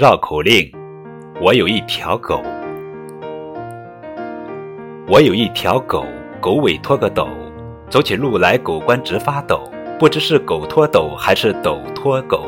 绕口令，我有一条狗。我有一条狗，狗尾拖个斗，走起路来狗官直发抖，不知是狗拖斗还是斗拖狗。